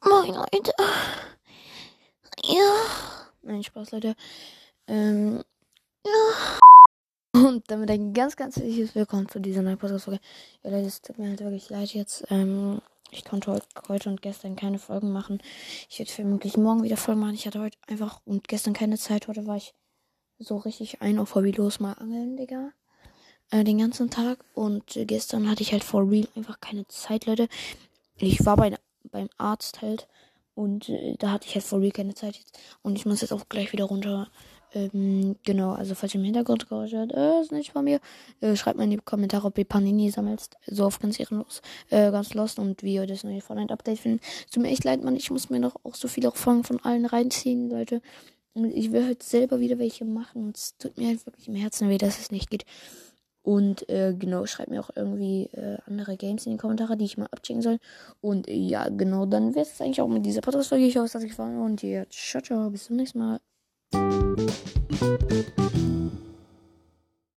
Moin Leute. Ja. Nein, Spaß, Leute. Ähm, ja. Und damit ein ganz, ganz herzliches Willkommen zu dieser neuen Podcast-Folge. Ja, Leute, es tut mir halt wirklich leid jetzt. Ähm, ich konnte heute und gestern keine Folgen machen. Ich werde vermutlich morgen wieder Folgen machen. Ich hatte heute einfach und gestern keine Zeit. Heute war ich so richtig ein auf Hobby los mal angeln, Digga. Äh, den ganzen Tag. Und gestern hatte ich halt for real einfach keine Zeit, Leute. Ich war bei beim Arzt halt. Und äh, da hatte ich halt for real keine Zeit jetzt. Und ich muss jetzt auch gleich wieder runter. Ähm, genau, also falls ihr im Hintergrund gehört habt, äh, ist nicht von mir. Äh, schreibt mal in die Kommentare, ob ihr Panini sammelst. So auf ganz ehrenlos, äh, ganz lost und wie ihr das neue Fortnite-Update findet. Tut mir echt leid, Mann. Ich muss mir noch auch so viele Folgen von allen reinziehen, Leute. Und ich will halt selber wieder welche machen. Und es tut mir halt wirklich im Herzen weh, dass es nicht geht. Und äh, genau, schreibt mir auch irgendwie äh, andere Games in die Kommentare, die ich mal abchecken soll. Und äh, ja, genau, dann wäre es eigentlich auch mit dieser Podcast-Folge. Ich hoffe, dass ich war. Und ja, ciao, ciao, bis zum nächsten Mal.